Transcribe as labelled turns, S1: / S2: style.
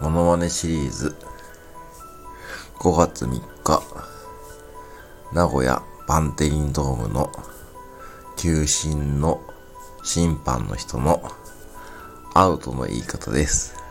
S1: モノマネシリーズ5月3日名古屋バンテリンドームの球審の審判の人のアウトの言い方です。